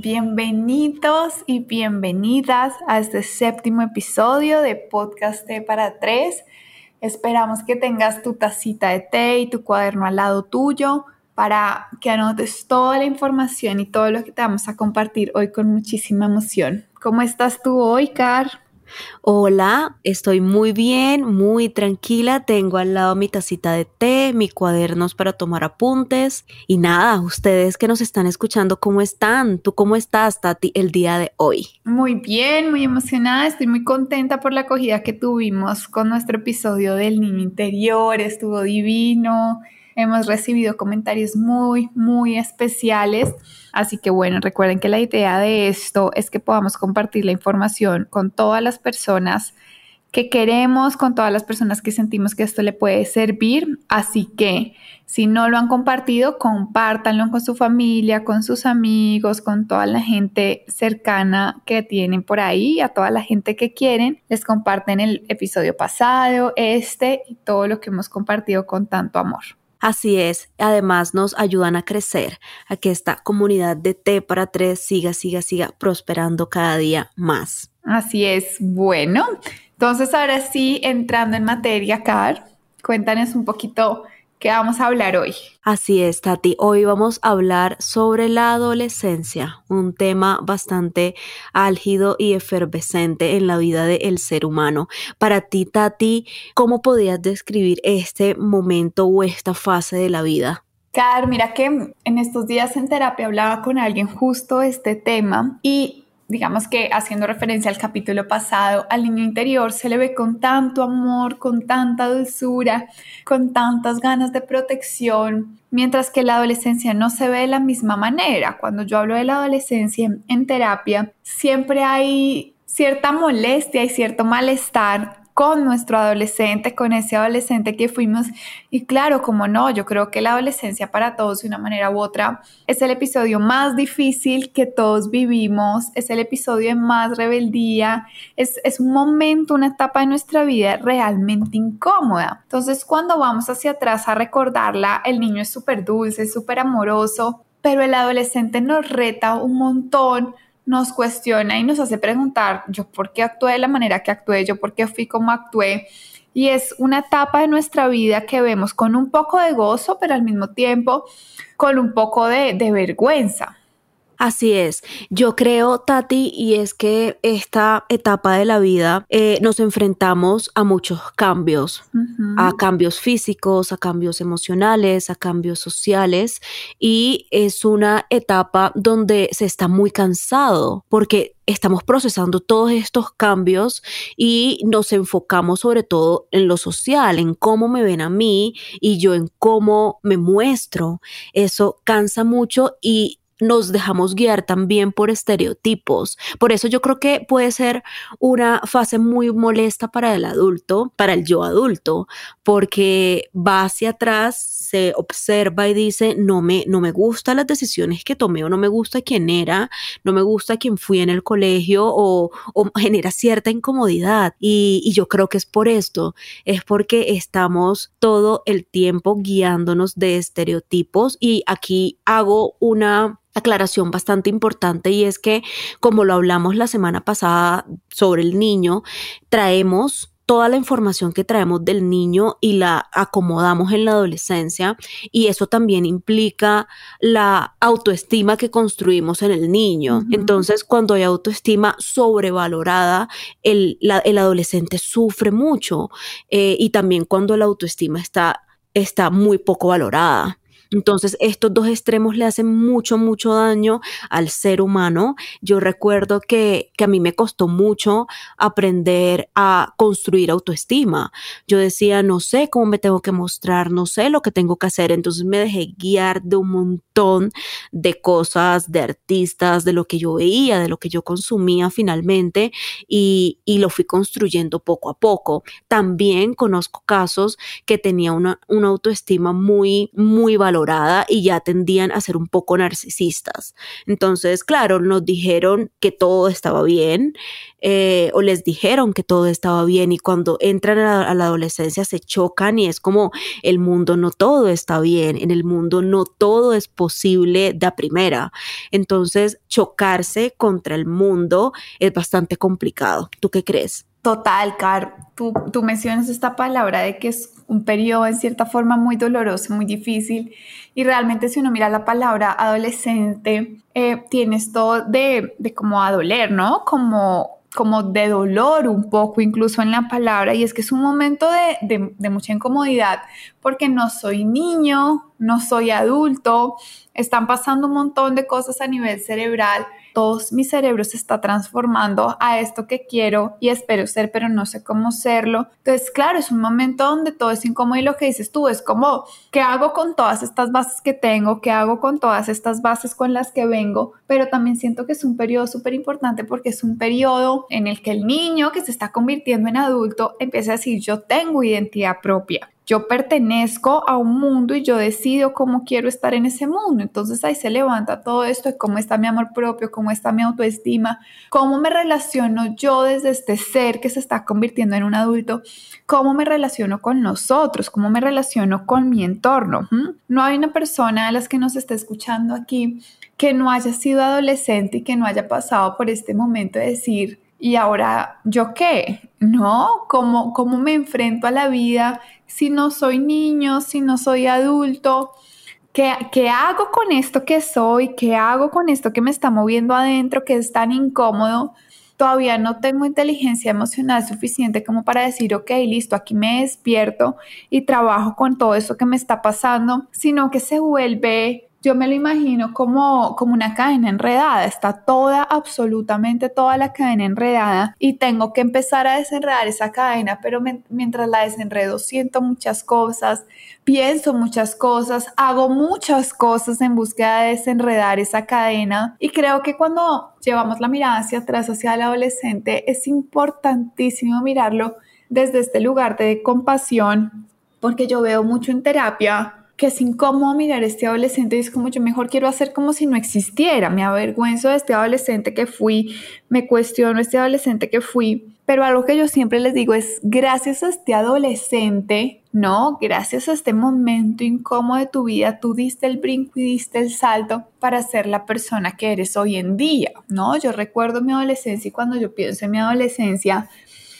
Bienvenidos y bienvenidas a este séptimo episodio de Podcast T para Tres. Esperamos que tengas tu tacita de té y tu cuaderno al lado tuyo para que anotes toda la información y todo lo que te vamos a compartir hoy con muchísima emoción. ¿Cómo estás tú hoy, Car? Hola, estoy muy bien, muy tranquila. Tengo al lado mi tacita de té, mis cuadernos para tomar apuntes. Y nada, ustedes que nos están escuchando, ¿cómo están? ¿Tú cómo estás, Tati, el día de hoy? Muy bien, muy emocionada. Estoy muy contenta por la acogida que tuvimos con nuestro episodio del niño interior. Estuvo divino. Hemos recibido comentarios muy, muy especiales. Así que bueno, recuerden que la idea de esto es que podamos compartir la información con todas las personas que queremos, con todas las personas que sentimos que esto le puede servir. Así que si no lo han compartido, compártanlo con su familia, con sus amigos, con toda la gente cercana que tienen por ahí, a toda la gente que quieren. Les comparten el episodio pasado, este y todo lo que hemos compartido con tanto amor. Así es, además nos ayudan a crecer, a que esta comunidad de T para tres siga, siga, siga prosperando cada día más. Así es, bueno, entonces ahora sí, entrando en materia, Car, cuéntanos un poquito ¿Qué vamos a hablar hoy? Así es, Tati. Hoy vamos a hablar sobre la adolescencia, un tema bastante álgido y efervescente en la vida del ser humano. Para ti, Tati, ¿cómo podrías describir este momento o esta fase de la vida? Car, mira que en estos días en terapia hablaba con alguien justo de este tema y digamos que haciendo referencia al capítulo pasado, al niño interior se le ve con tanto amor, con tanta dulzura, con tantas ganas de protección, mientras que la adolescencia no se ve de la misma manera. Cuando yo hablo de la adolescencia en terapia, siempre hay cierta molestia y cierto malestar con nuestro adolescente, con ese adolescente que fuimos. Y claro, como no, yo creo que la adolescencia para todos de una manera u otra es el episodio más difícil que todos vivimos, es el episodio de más rebeldía, es, es un momento, una etapa de nuestra vida realmente incómoda. Entonces, cuando vamos hacia atrás a recordarla, el niño es súper dulce, súper amoroso, pero el adolescente nos reta un montón nos cuestiona y nos hace preguntar, yo por qué actué de la manera que actué, yo por qué fui como actué. Y es una etapa de nuestra vida que vemos con un poco de gozo, pero al mismo tiempo con un poco de, de vergüenza. Así es, yo creo, Tati, y es que esta etapa de la vida eh, nos enfrentamos a muchos cambios, a cambios físicos, a cambios emocionales, a cambios sociales, y es una etapa donde se está muy cansado porque estamos procesando todos estos cambios y nos enfocamos sobre todo en lo social, en cómo me ven a mí y yo en cómo me muestro. Eso cansa mucho y nos dejamos guiar también por estereotipos. Por eso yo creo que puede ser una fase muy molesta para el adulto, para el yo adulto, porque va hacia atrás, se observa y dice, no me, no me gustan las decisiones que tomé o no me gusta quién era, no me gusta quién fui en el colegio o, genera cierta incomodidad. Y, y yo creo que es por esto, es porque estamos todo el tiempo guiándonos de estereotipos y aquí hago una aclaración bastante importante y es que, como lo hablamos la semana pasada sobre el niño, traemos toda la información que traemos del niño y la acomodamos en la adolescencia y eso también implica la autoestima que construimos en el niño. Entonces, cuando hay autoestima sobrevalorada, el, el adolescente sufre mucho eh, y también cuando la autoestima está, está muy poco valorada. Entonces, estos dos extremos le hacen mucho, mucho daño al ser humano. Yo recuerdo que, a mí me costó mucho aprender a construir autoestima. Yo decía, no sé cómo me tengo que mostrar, no sé lo que tengo que hacer. Entonces me dejé guiar de un montón de cosas, de artistas, de lo que yo veía, de lo que yo consumía finalmente y, y lo fui construyendo poco a poco. También conozco casos que tenía una, una autoestima muy, muy valorada y ya tendían a ser un poco narcisistas. Entonces, claro, nos dijeron que todo estaba bien eh, o les dijeron que todo estaba bien y cuando entran a la, adolescencia se chocan y es como el mundo no todo está bien, en el mundo no todo es posible de primera. Entonces, chocarse contra el mundo es bastante complicado. ¿Tú qué crees? Total, Car. Tú, tú, mencionas esta palabra de que es un periodo en cierta forma muy doloroso, muy difícil. Y realmente si uno mira la palabra adolescente, eh, tienes todo de, de como a doler, ¿no? Como como de dolor un poco incluso en la palabra y es que es un momento de, de, mucha incomodidad porque no soy niño, no soy adulto, están pasando un montón de cosas a nivel cerebral todo mi cerebro se está transformando a esto que quiero y espero ser, pero no sé cómo serlo. Entonces, claro, es un momento donde todo es incómodo y lo que dices tú es como, ¿qué hago con todas estas bases que tengo? ¿Qué hago con todas estas bases con las que vengo? Pero también siento que es un periodo súper importante porque es un periodo en el que el niño que se está convirtiendo en adulto empieza a decir, yo tengo identidad propia yo pertenezco a un mundo y yo decido cómo quiero estar en ese mundo. Entonces ahí se levanta todo esto de cómo está mi amor propio, cómo está mi autoestima, cómo me relaciono yo desde este ser que se está convirtiendo en un adulto, cómo me relaciono con nosotros, cómo me relaciono con mi entorno. No hay una persona de las que nos esté escuchando aquí que no haya sido adolescente y que no haya pasado por este momento de decir, ¿y ahora yo qué? ¿No? ¿Cómo, cómo me enfrento a la vida? Si no soy niño, si no soy adulto? ¿Qué, ¿Qué, hago con esto que soy? ¿Qué hago con esto que me está moviendo adentro, que es tan incómodo? Todavía no tengo inteligencia emocional suficiente como para decir, ok, listo, aquí me despierto y trabajo con todo eso que me está pasando, sino que se vuelve yo me lo imagino como, como una cadena enredada, está toda, absolutamente toda la cadena enredada y tengo que empezar a desenredar esa cadena, pero mientras la desenredo siento muchas cosas, pienso muchas cosas, hago muchas cosas en búsqueda de desenredar esa cadena y creo que cuando llevamos la mirada hacia atrás, hacia el adolescente, es importantísimo mirarlo desde este lugar de compasión, porque yo veo mucho en terapia que es incómodo mirar a este adolescente y es como yo mejor quiero hacer como si no existiera, me avergüenzo de este adolescente que fui, me cuestiono este adolescente que fui, pero algo que yo siempre les digo es gracias a este adolescente, no, gracias a este momento incómodo de tu vida, tú diste el brinco y diste el salto para ser la persona que eres hoy en día, ¿no? Yo recuerdo mi adolescencia y cuando yo pienso en mi adolescencia,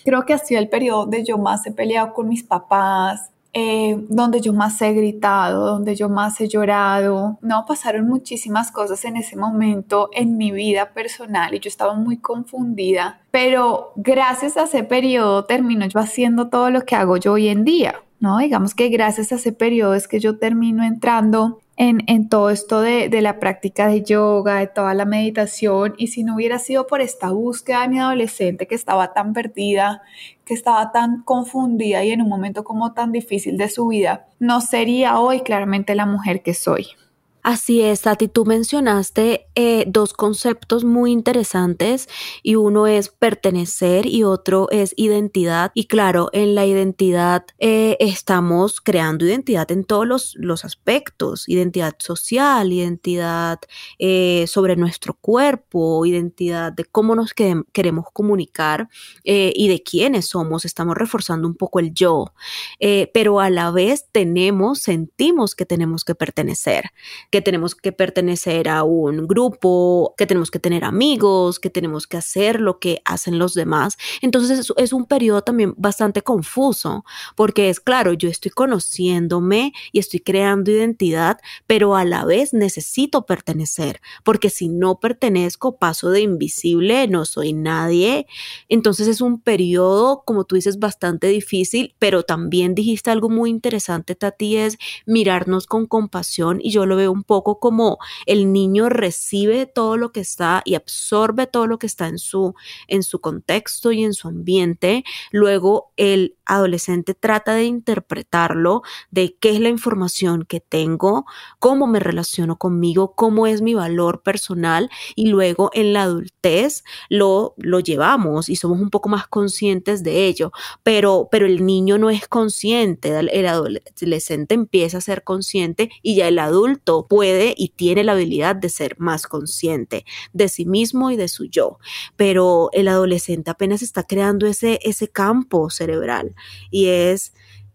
creo que ha sido el periodo donde yo más he peleado con mis papás, eh, donde yo más he gritado, donde yo más he llorado. No, pasaron muchísimas cosas en ese momento en mi vida personal y yo estaba muy confundida, pero gracias a ese periodo termino yo haciendo todo lo que hago yo hoy en día. ¿no? Digamos que gracias a ese periodo es que yo termino entrando en, todo esto de, de, la práctica de yoga, de toda la meditación, y si no hubiera sido por esta búsqueda de mi adolescente que estaba tan perdida, que estaba tan confundida y en un momento como tan difícil de su vida, no sería hoy claramente la mujer que soy. Así es, Tati, tú mencionaste eh, dos conceptos muy interesantes y uno es pertenecer y otro es identidad. Y claro, en la identidad eh, estamos creando identidad en todos los, los aspectos, identidad social, identidad eh, sobre nuestro cuerpo, identidad de cómo nos queremos comunicar y de quiénes somos. Estamos reforzando un poco el yo, pero a la vez tenemos, sentimos que tenemos que pertenecer que tenemos que pertenecer a un grupo, que tenemos que tener amigos, que tenemos que hacer lo que hacen los demás. Entonces es, un periodo también bastante confuso, porque es claro, yo estoy conociéndome y estoy creando identidad, pero a la vez necesito pertenecer, porque si no pertenezco, paso de invisible, no soy nadie. Entonces es un periodo, como tú dices, bastante difícil, pero también dijiste algo muy interesante, Tati, es mirarnos con compasión y yo lo veo un poco como el niño recibe todo lo que está y absorbe todo lo que está en su, en su contexto y en su ambiente. Luego el adolescente trata de interpretarlo, de qué es la información que tengo, cómo me relaciono conmigo, cómo es mi valor personal y luego en la adultez lo, lo llevamos y somos un poco más conscientes de ello, pero, pero el niño no es consciente, el adolescente empieza a ser consciente y ya el adulto puede y tiene la habilidad de ser más consciente de sí mismo y de su yo, pero el adolescente apenas está creando ese, ese campo cerebral y es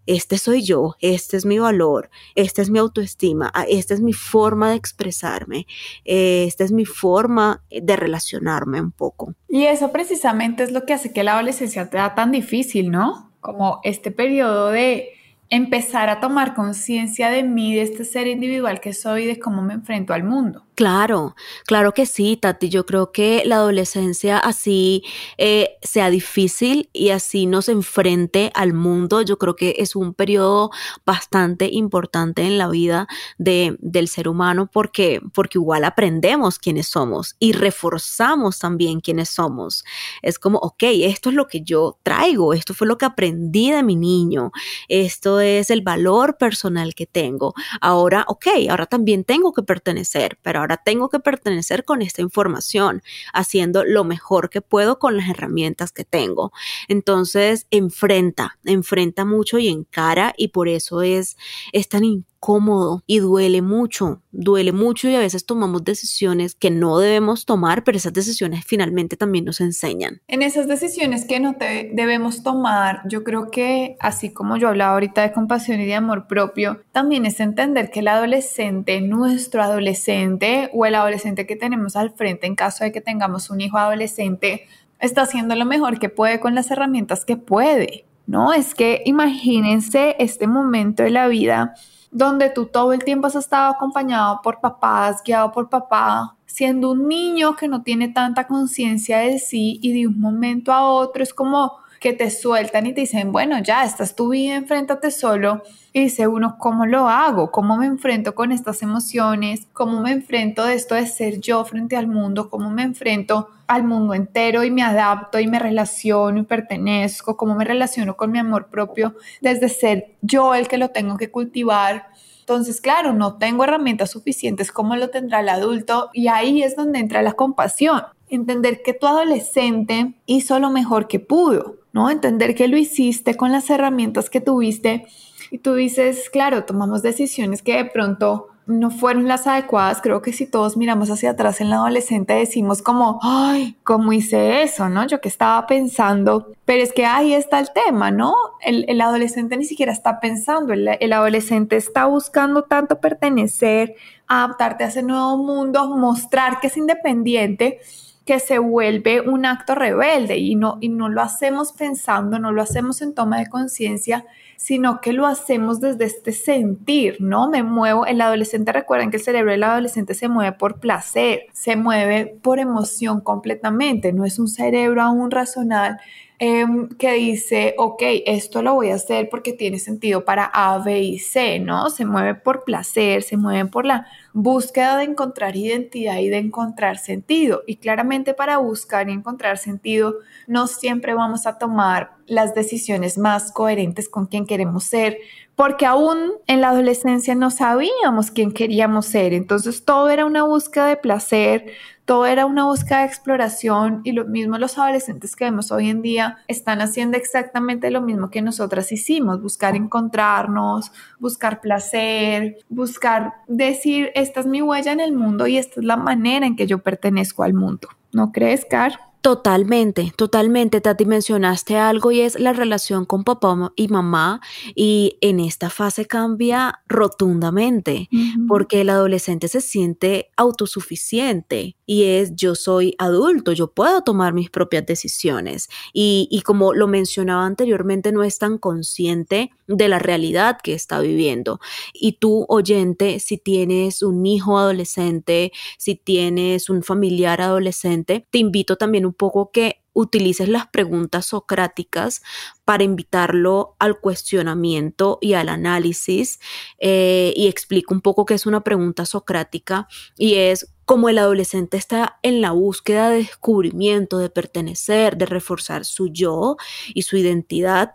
este soy yo, este es mi valor, esta es mi autoestima, ah, esta es mi forma de expresarme, esta es mi forma de relacionarme un poco. Y eso precisamente es lo que hace que la adolescencia sea tan difícil, ¿no? Como este periodo de empezar a tomar conciencia de mí, de este ser individual que soy, de cómo me enfrento al mundo. Claro, claro que sí, Tati. Yo creo que la adolescencia así eh, sea difícil y así nos enfrente al mundo. Yo creo que es un periodo bastante importante en la vida de, del ser humano porque, porque igual aprendemos quiénes somos y reforzamos también quiénes somos. Es como, ok, esto es lo que yo traigo, esto fue lo que aprendí de mi niño, esto es el valor personal que tengo. Ahora, ok, ahora también tengo que pertenecer, pero ahora tengo que pertenecer con esta información, haciendo lo mejor que puedo con las herramientas que tengo. Entonces, enfrenta, enfrenta mucho y encara y por eso es, es tan cómodo y duele mucho, duele mucho y a veces tomamos decisiones que no debemos tomar, pero esas decisiones finalmente también nos enseñan. En esas decisiones que no debemos tomar, yo creo que así como yo hablaba ahorita de compasión y de amor propio, también es entender que el adolescente, nuestro adolescente o el adolescente que tenemos al frente en caso de que tengamos un hijo adolescente, está haciendo lo mejor que puede con las herramientas que puede. No, es que imagínense este momento de la vida donde tú todo el tiempo has estado acompañado por papás, guiado por papá, siendo un niño que no tiene tanta conciencia de sí y de un momento a otro es como que te sueltan y te dicen, bueno, ya, estás tu vida, enfréntate solo. Y dice uno, ¿cómo lo hago? ¿Cómo me enfrento con estas emociones? ¿Cómo me enfrento de esto de ser yo frente al mundo? ¿Cómo me enfrento al mundo entero y me adapto y me relaciono y pertenezco? ¿Cómo me relaciono con mi amor propio desde ser yo el que lo tengo que cultivar? Entonces, claro, no tengo herramientas suficientes como lo tendrá el adulto y ahí es donde entra la compasión. Entender que tu adolescente hizo lo mejor que pudo, ¿no? Entender que lo hiciste con las herramientas que tuviste y tú dices, claro, tomamos decisiones que de pronto no fueron las adecuadas. Creo que si todos miramos hacia atrás en la adolescente decimos como, ay, ¿cómo hice eso? ¿No? Yo que estaba pensando, pero es que ahí está el tema, ¿no? El, adolescente ni siquiera está pensando, el, el adolescente está buscando tanto pertenecer, adaptarte a ese nuevo mundo, mostrar que es independiente que se vuelve un acto rebelde y no, y no lo hacemos pensando, no lo hacemos en toma de conciencia, sino que lo hacemos desde este sentir, ¿no? Me muevo, el adolescente, recuerden que el cerebro del adolescente se mueve por placer, se mueve por emoción completamente, no es un cerebro aún racional Em, que dice, ok, esto lo voy a hacer porque tiene sentido para A, B y C, ¿no? Se mueve por placer, se mueve por la búsqueda de encontrar identidad y de encontrar sentido. Y claramente para buscar y encontrar sentido, no siempre vamos a tomar las decisiones más coherentes con quien queremos ser, porque aún en la adolescencia no sabíamos quién queríamos ser. Entonces todo era una búsqueda de placer, todo era una búsqueda de exploración y lo mismo los adolescentes que vemos hoy en día están haciendo exactamente lo mismo que nosotras hicimos, buscar encontrarnos, buscar placer, buscar decir, esta es mi huella en el mundo y esta es la manera en que yo pertenezco al mundo. ¿No crees, Car? Totalmente, totalmente. Tati, mencionaste algo y es la relación con papá y mamá y en esta fase cambia rotundamente porque el adolescente se siente autosuficiente y es yo soy adulto, yo puedo tomar mis propias decisiones y, y como lo mencionaba anteriormente no es tan consciente de la realidad que está viviendo. Y tú, oyente, si tienes un hijo adolescente, si tienes un familiar adolescente, te invito también un poco que utilices las preguntas socráticas para invitarlo al cuestionamiento y al análisis eh, y explico un poco qué es una pregunta socrática y es como el adolescente está en la búsqueda de descubrimiento, de pertenecer, de reforzar su yo y su identidad,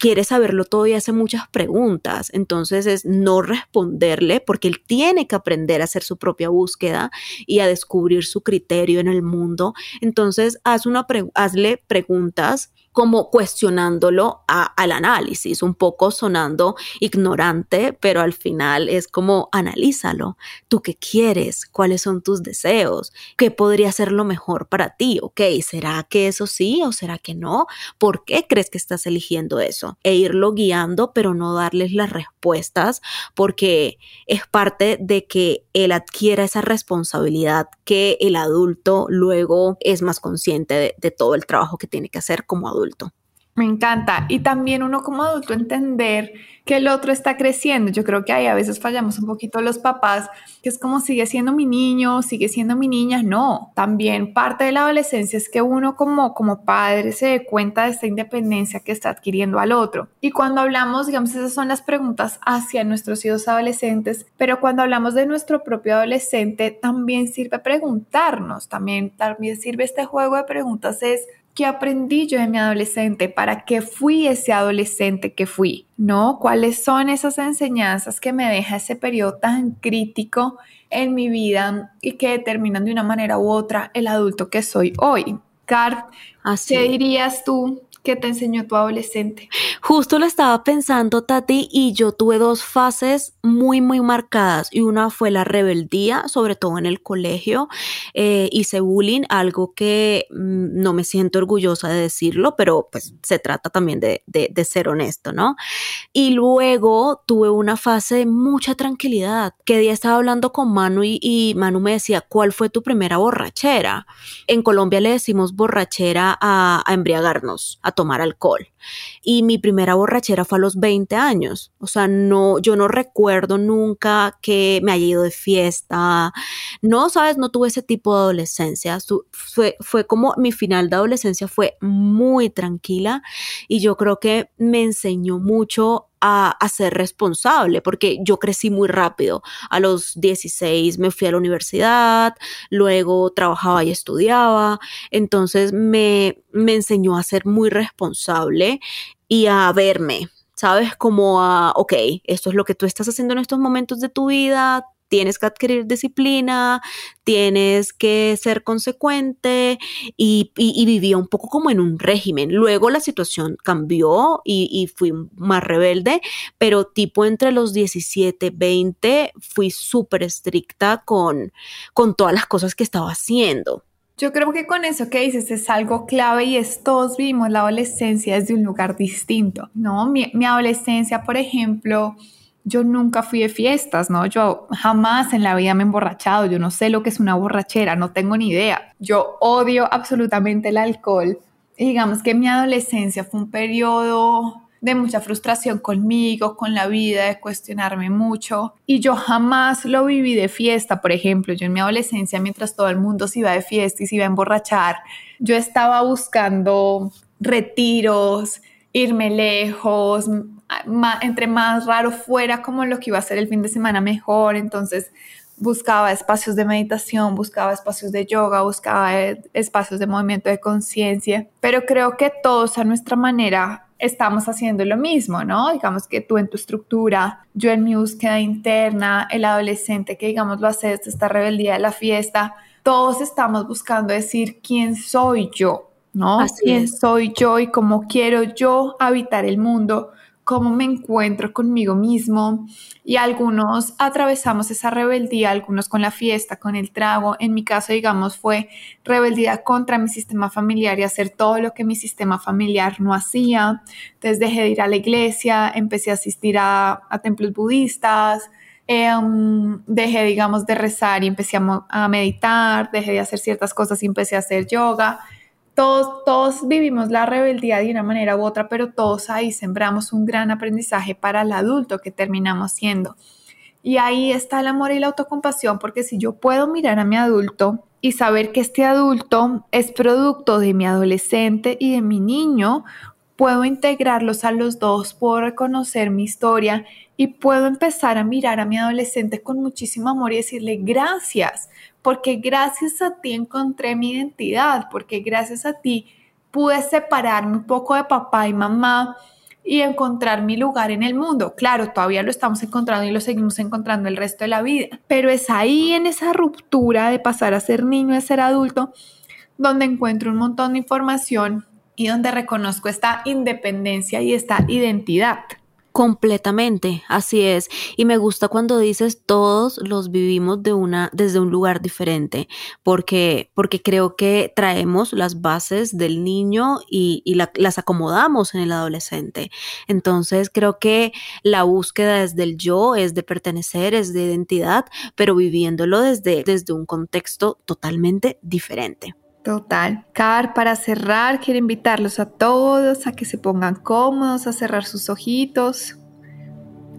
quiere saberlo todo y hace muchas preguntas. Entonces es no responderle porque él tiene que aprender a hacer su propia búsqueda y a descubrir su criterio en el mundo. Entonces haz una hazle preguntas como cuestionándolo al análisis, un poco sonando ignorante, pero al final es como analízalo. ¿Tú qué quieres? ¿Cuáles son tus deseos? ¿Qué podría ser lo mejor para ti? ¿Ok? ¿Será que eso sí o será que no? ¿Por qué crees que estás eligiendo eso? E irlo guiando, pero no darles las respuestas porque es parte de que él adquiera esa responsabilidad que el adulto luego es más consciente de, de todo el trabajo que tiene que hacer como adulto adulto. Me encanta. Y también uno como adulto entender que el otro está creciendo. Yo creo que ahí a veces fallamos un poquito los papás, que es como sigue siendo mi niño, sigue siendo mi niña. No, también parte de la adolescencia es que uno como, como padre se dé cuenta de esta independencia que está adquiriendo al otro. Y cuando hablamos, digamos, esas son las preguntas hacia nuestros hijos adolescentes, pero cuando hablamos de nuestro propio adolescente, también sirve preguntarnos, también, también sirve este juego de preguntas es ¿Qué aprendí yo de mi adolescente? ¿Para qué fui ese adolescente que fui? ¿No? ¿Cuáles son esas enseñanzas que me deja ese periodo tan crítico en mi vida y que determinan de una manera u otra el adulto que soy hoy? Car, ¿qué dirías tú ¿Qué te enseñó tu adolescente? Justo lo estaba pensando, Tati, y yo tuve dos fases muy, muy marcadas. Y una fue la rebeldía, sobre todo en el colegio. Eh, hice bullying, algo que mm, no me siento orgullosa de decirlo, pero pues se trata también de, ser honesto, ¿no? Y luego tuve una fase de mucha tranquilidad. Que día estaba hablando con Manu y, Manu me decía, ¿cuál fue tu primera borrachera? En Colombia le decimos borrachera a, a embriagarnos, tomar alcohol. Y mi primera borrachera fue a los 20 años. O sea, no, yo no recuerdo nunca que me haya ido de fiesta. No, sabes, no tuve ese tipo de adolescencia. Fue, fue como mi final de adolescencia fue muy tranquila y yo creo que me enseñó mucho a, ser responsable, porque yo crecí muy rápido. A los 16 me fui a la universidad, luego trabajaba y estudiaba, entonces me, me enseñó a ser muy responsable y a verme, ¿sabes? Como a, ok, esto es lo que tú estás haciendo en estos momentos de tu vida, tienes que adquirir disciplina, tienes que ser consecuente y, vivía un poco como en un régimen. Luego la situación cambió y, fui más rebelde, pero tipo entre los 17, 20 fui súper estricta con, todas las cosas que estaba haciendo. Yo creo que con eso que dices es algo clave y es todos vivimos la adolescencia desde un lugar distinto, ¿no? Mi adolescencia, por ejemplo, yo nunca fui de fiestas, ¿no? Yo jamás en la vida me he emborrachado, yo no sé lo que es una borrachera, no tengo ni idea. Yo odio absolutamente el alcohol. Digamos que mi adolescencia fue un periodo de mucha frustración conmigo, con la vida, de cuestionarme mucho. Y yo jamás lo viví de fiesta, por ejemplo. Yo en mi adolescencia, mientras todo el mundo se iba de fiesta y se iba a emborrachar, yo estaba buscando retiros, irme lejos, entre más raro fuera como lo que iba a ser el fin de semana mejor, entonces buscaba espacios de meditación, buscaba espacios de yoga, buscaba eh, espacios de movimiento de conciencia, pero creo que todos a nuestra manera estamos haciendo lo mismo, ¿no? Digamos que tú en tu estructura, yo en mi búsqueda interna, el adolescente que digamos lo hace desde esta rebeldía de la fiesta, todos estamos buscando decir quién soy yo, ¿no? Así quién soy yo y cómo quiero yo habitar el mundo cómo me encuentro conmigo mismo y algunos atravesamos esa rebeldía, algunos con la fiesta, con el trago. En mi caso, digamos, fue rebeldía contra mi sistema familiar y hacer todo lo que mi sistema familiar no hacía. Entonces dejé de ir a la iglesia, empecé a asistir a, templos budistas. Em, dejé, digamos, de rezar y empecé a, a meditar, dejé de hacer ciertas cosas y empecé a hacer yoga todos, vivimos la rebeldía de una manera u otra, pero todos ahí sembramos un gran aprendizaje para el adulto que terminamos siendo. Y ahí está el amor y la autocompasión, porque si yo puedo mirar a mi adulto y saber que este adulto es producto de mi adolescente y de mi niño, puedo integrarlos a los dos, puedo reconocer mi historia y puedo empezar a mirar a mi adolescente con muchísimo amor y decirle gracias, porque gracias a ti encontré mi identidad, porque gracias a ti pude separarme un poco de papá y mamá y encontrar mi lugar en el mundo. Claro, todavía lo estamos encontrando y lo seguimos encontrando el resto de la vida, pero es ahí en esa ruptura de pasar a ser niño a ser adulto donde encuentro un montón de información y donde reconozco esta independencia y esta identidad. Completamente, así es. Y me gusta cuando dices todos los vivimos de una, desde un lugar diferente, porque, porque creo que traemos las bases del niño y, las acomodamos en el adolescente. Entonces creo que la búsqueda es del yo, es de pertenecer, es de identidad, pero viviéndolo desde, desde un contexto totalmente diferente. Total. Car, para cerrar, quiero invitarlos a todos a que se pongan cómodos, a cerrar sus ojitos.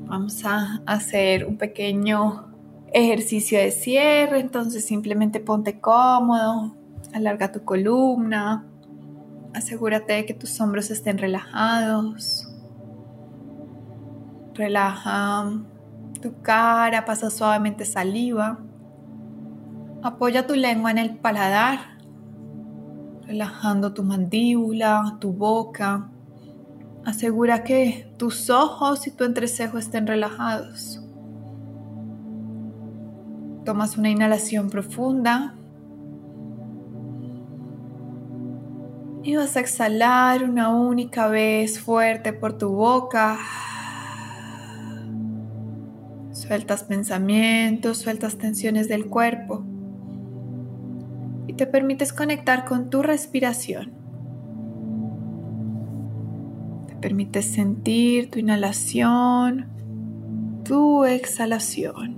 Vamos a hacer un pequeño ejercicio de cierre, entonces simplemente ponte cómodo, alarga tu columna, asegúrate de que tus hombros estén relajados. Relaja tu cara, pasa suavemente saliva. Apoya tu lengua en el paladar relajando tu mandíbula, tu boca. Asegura que tus ojos y tu entrecejo estén relajados. Tomas una inhalación profunda y vas a exhalar una única vez fuerte por tu boca. Sueltas pensamientos, sueltas tensiones del cuerpo te permites conectar con tu respiración. Te permites sentir tu inhalación, tu exhalación.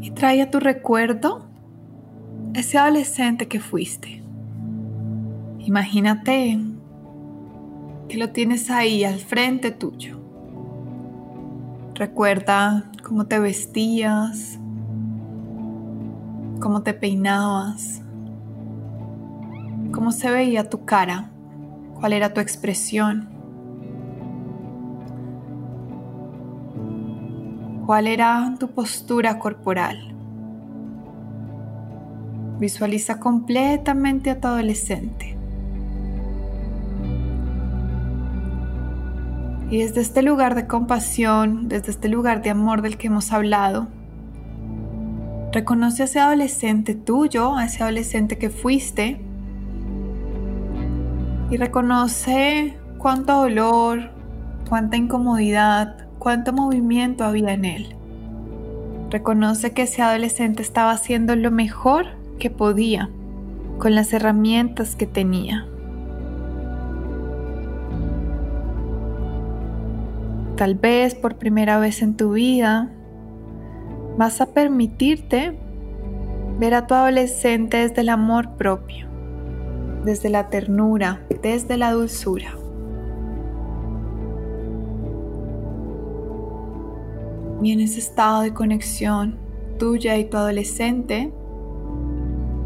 Y trae a tu recuerdo ese adolescente que fuiste. Imagínate que lo tienes ahí al frente tuyo. Recuerda cómo te vestías, cómo te peinabas, cómo se veía tu cara, cuál era tu expresión, cuál era tu postura corporal. Visualiza completamente a tu adolescente. Y desde este lugar de compasión, desde este lugar de amor del que hemos hablado, reconoce a ese adolescente tuyo, a ese adolescente que fuiste, y reconoce cuánto dolor, cuánta incomodidad, cuánto movimiento había en él. Reconoce que ese adolescente estaba haciendo lo mejor que podía con las herramientas que tenía. Tal vez por primera vez en tu vida vas a permitirte ver a tu adolescente desde el amor propio, desde la ternura, desde la dulzura. Y en ese estado de conexión tuya y tu adolescente,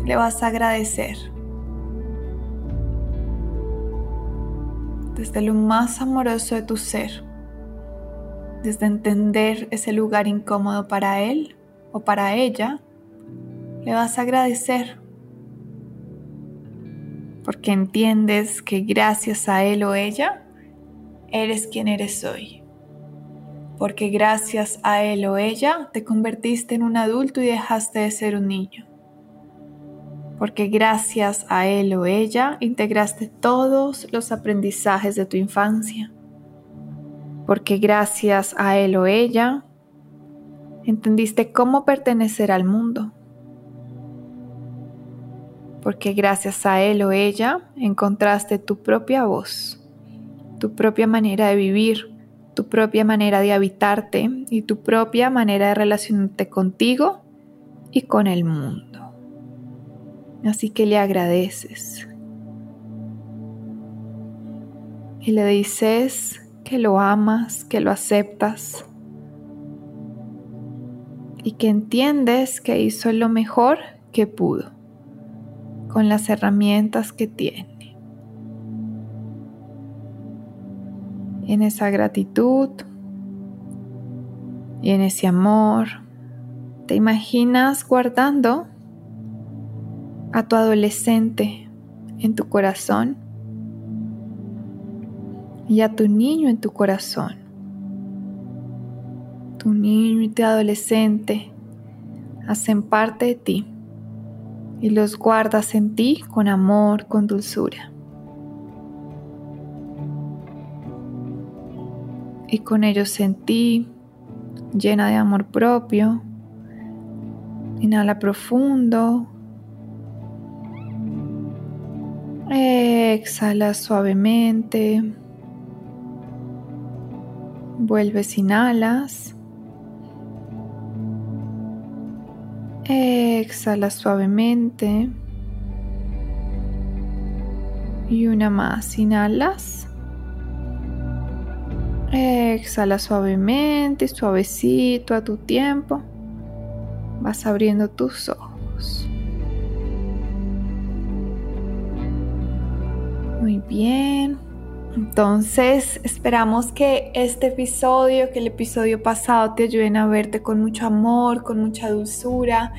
le vas a agradecer. Desde lo más amoroso de tu ser desde entender ese lugar incómodo para él o para ella, le vas a agradecer porque entiendes que gracias a él o ella eres quien eres hoy. Porque gracias a él o ella te convertiste en un adulto y dejaste de ser un niño. Porque gracias a él o ella integraste todos los aprendizajes de tu infancia porque gracias a él o ella entendiste cómo pertenecer al mundo. Porque gracias a él o ella encontraste tu propia voz, tu propia manera de vivir, tu propia manera de habitarte y tu propia manera de relacionarte contigo y con el mundo. Así que le agradeces. Y le dices, que lo amas, que lo aceptas y que entiendes que hizo lo mejor que pudo con las herramientas que tiene. En esa gratitud y en ese amor, te imaginas guardando a tu adolescente en tu corazón y a tu niño en tu corazón. Tu niño y tu adolescente hacen parte de ti y los guardas en ti con amor, con dulzura. Y con ellos en ti, llena de amor propio. Inhala profundo. Exhala suavemente. Vuelves, inhalas. Exhala suavemente. Y una más. Inhalas. Exhala suavemente, suavecito a tu tiempo. Vas abriendo tus ojos. Muy bien. Entonces, esperamos que este episodio, que el episodio pasado te ayuden a verte con mucho amor, con mucha dulzura,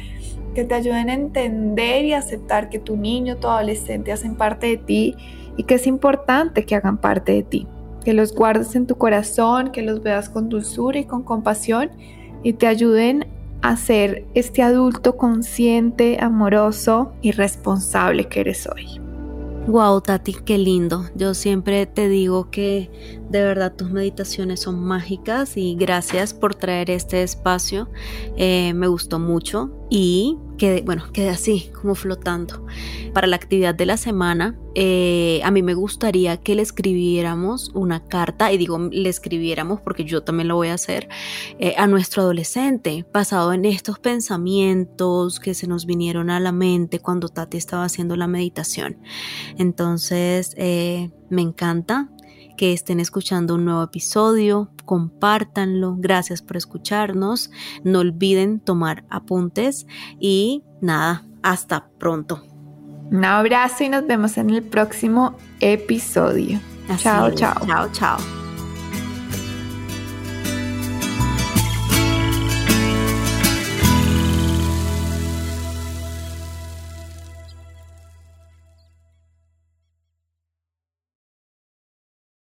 que te ayuden a entender y aceptar que tu niño, tu adolescente hacen parte de ti y que es importante que hagan parte de ti. Que los guardes en tu corazón, que los veas con dulzura y con compasión y te ayuden a ser este adulto consciente, amoroso y responsable que eres hoy. Wow, Tati, qué lindo. Yo siempre te digo que de verdad tus meditaciones son mágicas y gracias por traer este espacio. Eh, me gustó mucho y quedé, bueno, quedé así, como flotando. Para la actividad de la semana, eh, a mí me gustaría que le escribiéramos una carta, y digo le escribiéramos porque yo también lo voy a hacer, eh, a nuestro adolescente, basado en estos pensamientos que se nos vinieron a la mente cuando Tati estaba haciendo la meditación. Entonces, me encanta que estén escuchando un nuevo episodio, compártanlo, gracias por escucharnos, no olviden tomar apuntes y nada, hasta pronto. Un abrazo y nos vemos en el próximo episodio. chao, chao. Chao, chao.